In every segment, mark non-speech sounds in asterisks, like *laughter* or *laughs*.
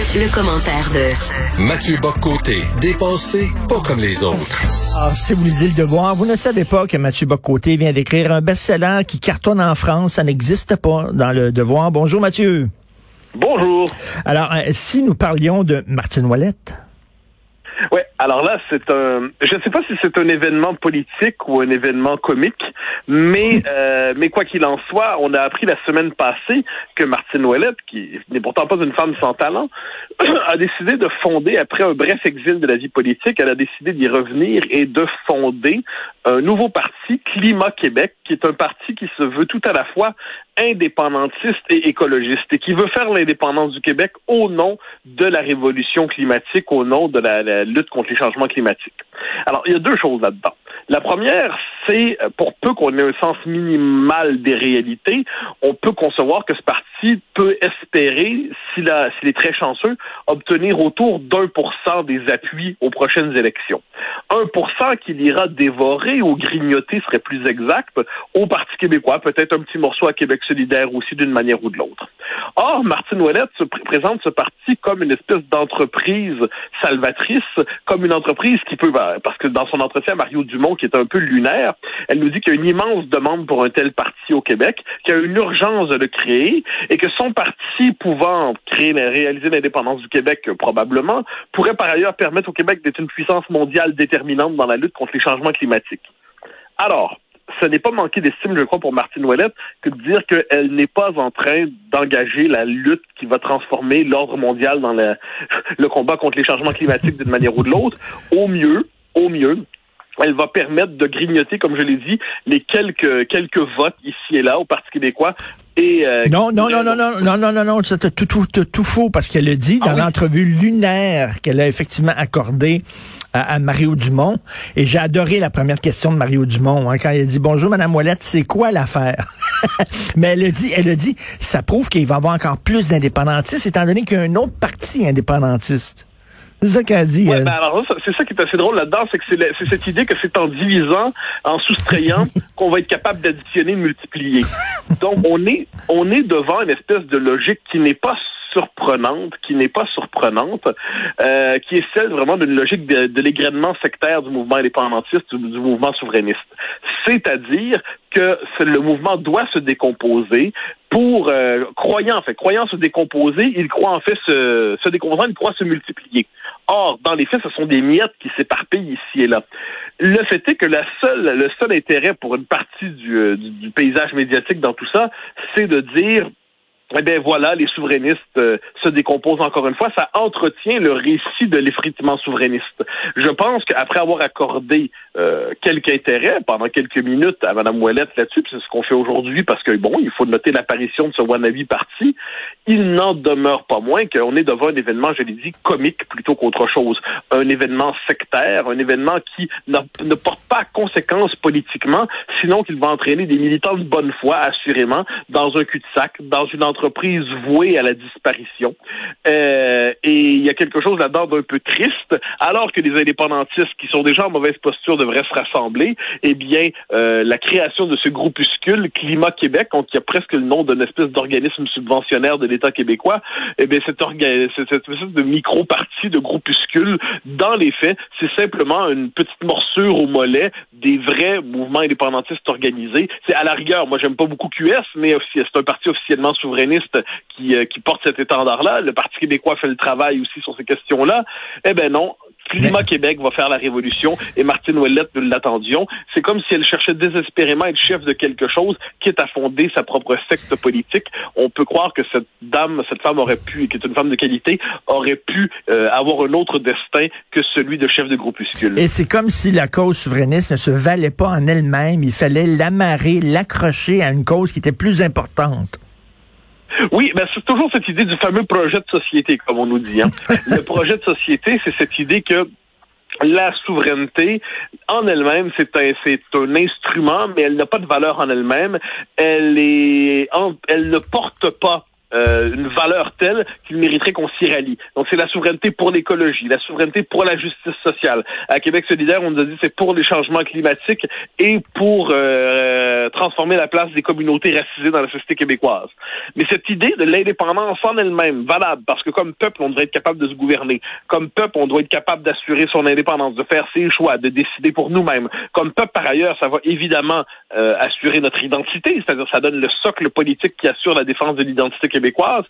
Le, le commentaire de Mathieu Boccoté, dépensé pas comme les autres. Alors, si vous lisez le devoir, vous ne savez pas que Mathieu Boccoté vient d'écrire un best-seller qui cartonne en France. Ça n'existe pas dans le devoir. Bonjour Mathieu. Bonjour. Alors, euh, si nous parlions de Martine Ouellette? Alors là, c'est un. Je ne sais pas si c'est un événement politique ou un événement comique, mais *laughs* euh, mais quoi qu'il en soit, on a appris la semaine passée que Martine Ouellette, qui n'est pourtant pas une femme sans talent, *clears throat* a décidé de fonder après un bref exil de la vie politique, elle a décidé d'y revenir et de fonder un nouveau parti, Climat Québec, qui est un parti qui se veut tout à la fois indépendantiste et écologiste et qui veut faire l'indépendance du Québec au nom de la révolution climatique, au nom de la, lutte contre les changements climatiques. Alors, il y a deux choses là-dedans. La première, c'est pour peu qu'on ait un sens minimal des réalités, on peut concevoir que ce parti peut espérer, s'il est très chanceux, obtenir autour d'un pour cent des appuis aux prochaines élections. Un pour cent qu'il ira dévorer ou grignoter serait plus exact au Parti québécois, peut-être un petit morceau à Québec solidaire aussi d'une manière ou de l'autre. Or, Martine Ouellette se pr présente ce parti comme une espèce d'entreprise salvatrice, comme une entreprise qui peut, ben, parce que dans son entretien, Mario Dumont, qui est un peu lunaire, elle nous dit qu'il y a une immense demande pour un tel parti au Québec, qu'il y a une urgence de le créer et que son parti pouvant créer, réaliser l'indépendance du Québec, euh, probablement, pourrait par ailleurs permettre au Québec d'être une puissance mondiale déterminante dans la lutte contre les changements climatiques. Alors, ce n'est pas manquer d'estime, je crois, pour Martine Ouellette que de dire qu'elle n'est pas en train d'engager la lutte qui va transformer l'ordre mondial dans le, le combat contre les changements climatiques d'une manière ou de l'autre. Au mieux, au mieux, elle va permettre de grignoter, comme je l'ai dit, les quelques quelques votes ici et là au Parti québécois. Et, euh, non, non, non, non, non, non, non, non, non, c'est tout, tout, tout, tout faux parce qu'elle a dit dans Ah oui? l'entrevue lunaire qu'elle a effectivement accordée à, à Mario Dumont. Et j'ai adoré la première question de Mario Dumont hein, quand il a dit bonjour Madame Ouellette, c'est quoi l'affaire? *laughs* Mais elle a dit, elle a dit, ça prouve qu'il va y avoir encore plus d'indépendantistes étant donné qu'il y a un autre parti indépendantiste. C'est ça qu'elle a dit. Ouais, ben c'est ça qui est assez drôle là-dedans, c'est que c'est la- c'est cette idée que c'est en divisant, en soustrayant, *laughs* qu'on va être capable d'additionner, de multiplier. Donc on est on est devant une espèce de logique qui n'est pas surprenante, qui n'est pas surprenante, euh, qui est celle vraiment d'une logique de, de sectaire du mouvement indépendantiste, du, du mouvement souverainiste. C'est-à-dire que le mouvement doit se décomposer pour euh, croyant en fait, croyant se décomposer, il croit en fait se, se décomposant, il croit se multiplier. Or, dans les faits, ce sont des miettes qui s'éparpillent ici et là. Le fait est que la seule, le seul intérêt pour une partie du, euh, du paysage médiatique dans tout ça, c'est de dire eh bien voilà, les souverainistes euh, se décomposent encore une fois. Ça entretient le récit de l'effritement souverainiste. Je pense qu'après avoir accordé euh, quelque intérêt pendant quelques minutes à Mme Ouellette là-dessus, c'est ce qu'on fait aujourd'hui parce que bon, il faut noter l'apparition de ce wannabe parti, il n'en demeure pas moins qu'on est devant un événement, je l'ai dit, comique plutôt qu'autre chose. Un événement sectaire, un événement qui ne porte pas conséquence politiquement, sinon qu'il va entraîner des militants de bonne foi, assurément, dans un cul-de-sac, dans une entreprise vouée à la disparition. Euh, et il y a quelque chose là-dedans d'un peu triste, alors que les indépendantistes qui sont déjà en mauvaise posture devraient se rassembler, eh bien, euh, la création de ce groupuscule Climat Québec, qui a presque le nom d'une espèce d'organisme subventionnaire de l'État québécois, eh bien, cette cette espèce de micro-parti, de groupuscule, dans les faits, c'est simplement une petite morsure au mollet des vrais mouvements indépendantistes organisés. C'est à la rigueur, moi j'aime pas beaucoup QS, mais c'est un parti officiellement souverainiste qui, euh, qui porte cet étendard-là. Le Parti québécois fait le travail aussi sur ces questions-là. Eh ben non. Climat Québec va faire la révolution et Martine Ouellette, nous l'attendions. C'est comme si elle cherchait désespérément à être chef de quelque chose, quitte à fonder sa propre secte politique. On peut croire que cette dame, cette femme aurait pu, qui est une femme de qualité, aurait pu euh, avoir un autre destin que celui de chef de groupuscule. Et c'est comme si la cause souverainiste ne se valait pas en elle-même. Il fallait l'amarrer, l'accrocher à une cause qui était plus importante. Oui, ben c'est toujours cette idée du fameux projet de société, comme on nous dit. Hein. *laughs* le projet de société, c'est cette idée que la souveraineté en elle-même, c'est un, c'est un instrument, mais elle n'a pas de valeur en elle-même. Elle est, elle ne porte pas euh, une valeur telle qu'il mériterait qu'on s'y rallie. Donc c'est la souveraineté pour l'écologie, la souveraineté pour la justice sociale. À Québec solidaire, on nous a dit c'est pour les changements climatiques et pour euh, transformer la place des communautés racisées dans la société québécoise. Mais cette idée de l'indépendance en elle-même, valable, parce que comme peuple, on devrait être capable de se gouverner. Comme peuple, on doit être capable d'assurer son indépendance, de faire ses choix, de décider pour nous-mêmes. Comme peuple, par ailleurs, ça va évidemment euh, assurer notre identité, c'est-à-dire ça donne le socle politique qui assure la défense de l'identité québécoise,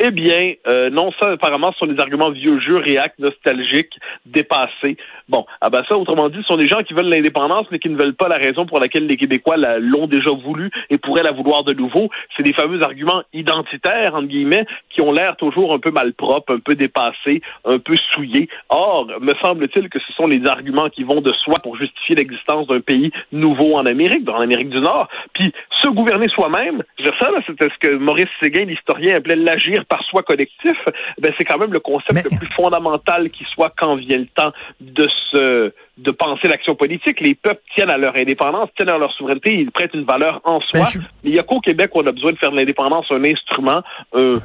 eh bien, euh, non, ça, apparemment, ce sont des arguments vieux jeux, réacts, nostalgiques, dépassés. Bon, ah ben ça, autrement dit, ce sont des gens qui veulent l'indépendance, mais qui ne veulent pas la raison pour laquelle les Québécois l'ont déjà voulu et pourraient la vouloir de nouveau. C'est des fameux arguments identitaires, entre guillemets, qui ont l'air toujours un peu malpropres, un peu dépassés, un peu souillés. Or, me semble-t-il que ce sont les arguments qui vont de soi pour justifier l'existence d'un pays nouveau en Amérique, l'Amérique du Nord. Puis, se gouverner soi-même, je sais, c'était ce que Maurice Séguin, l'historien, appelait l'agir par soi collectif, ben c'est quand même le concept le plus fondamental qui soit quand vient le temps de se de penser l'action politique. Les peuples tiennent à leur indépendance, tiennent à leur souveraineté, ils prêtent une valeur en soi. Ben, Mais il n'y a qu'au Québec où on a besoin de faire de l'indépendance un instrument, un,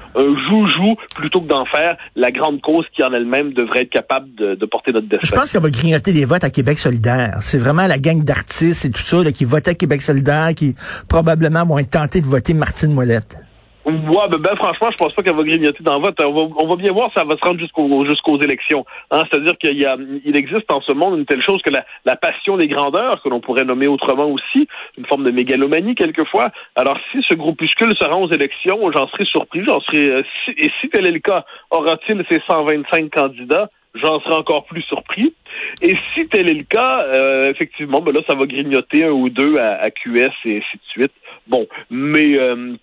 joujou, plutôt que d'en faire la grande cause qui en elle-même devrait être capable de, porter notre destin. Je pense qu'elle va grignoter des votes à Québec solidaire. C'est vraiment la gang d'artistes et tout ça qui votaient à Québec solidaire qui probablement vont être tentés de voter Martine Mollette. Ouais, ben, ben, franchement, je pense pas qu'elle va grignoter dans le vote. On va, on va bien voir si ça va se rendre jusqu'aux jusqu'aux élections. Hein, C'est-à-dire qu'il y a, il existe en ce monde une telle chose que la, la passion des grandeurs, que l'on pourrait nommer autrement aussi, une forme de mégalomanie quelquefois. Alors, si ce groupuscule se rend aux élections, j'en serais surpris. J'en serais, euh, et si tel est le cas, aura-t-il ces 125 candidats? J'en serais encore plus surpris. Et si tel est le cas, euh, effectivement, ben là, ça va grignoter un ou deux à, QS et ainsi de suite. Bon, mais euh,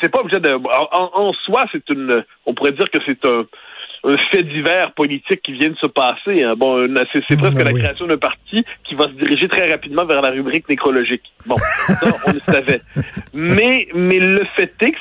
c'est pas obligé de. En, en soi, c'est une. On pourrait dire que c'est un un fait divers politique qui vient de se passer. Hein. Bon, c'est presque ben la création d'un parti qui va se diriger très rapidement vers la rubrique nécrologique. Bon, ça, on le savait. *laughs* Mais, mais le fait est que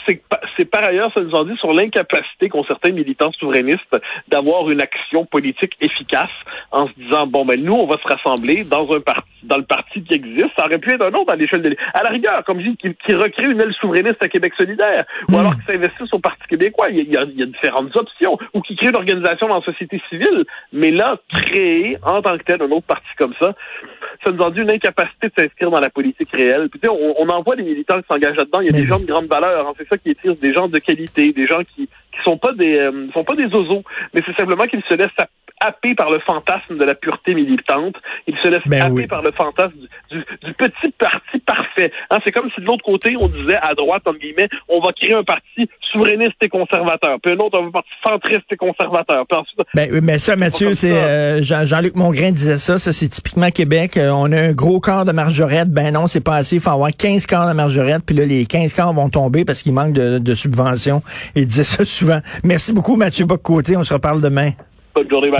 c'est par ailleurs, ça nous en dit sur l'incapacité qu'ont certains militants souverainistes d'avoir une action politique efficace en se disant, bon, ben nous, on va se rassembler dans un parti, dans le parti qui existe. Ça aurait pu être un autre à l'échelle de... À la rigueur, comme je dis, qui, qui recrée une aile souverainiste à Québec solidaire, ou hmm. alors qui s'investisse au Parti québécois. Il y, a, il y a différentes options. Ou qui crée d'organisation dans la société civile, mais là, créer en tant que tel un autre parti comme ça, ça nous a dit une incapacité de s'inscrire dans la politique réelle. Puis, on, on en voit des militants qui s'engagent là-dedans. Il y a des gens de grande valeur. Hein. C'est ça qui triste, des gens de qualité, des gens qui qui sont pas des euh, sont pas des oiseaux, mais c'est simplement qu'ils se laissent happé par le fantasme de la pureté militante. Il se laisse ben happer par le fantasme du, petit parti parfait. Hein, c'est comme si de l'autre côté, on disait à droite, entre guillemets, on va créer un parti souverainiste et conservateur. Puis un autre, un parti centriste et conservateur. Puis ensuite, ben, mais ça, Mathieu, c'est euh, Jean-Luc Mongrain disait ça. Ça, c'est typiquement Québec. Euh, on a un gros corps de margerette. Ben non, c'est pas assez. Il faut avoir 15 corps de margerette. Puis là, les 15 corps vont tomber parce qu'il manque de, de subventions. Il disait ça *laughs* souvent. Merci beaucoup, Mathieu Boccoté. On se reparle demain. Bonne journée.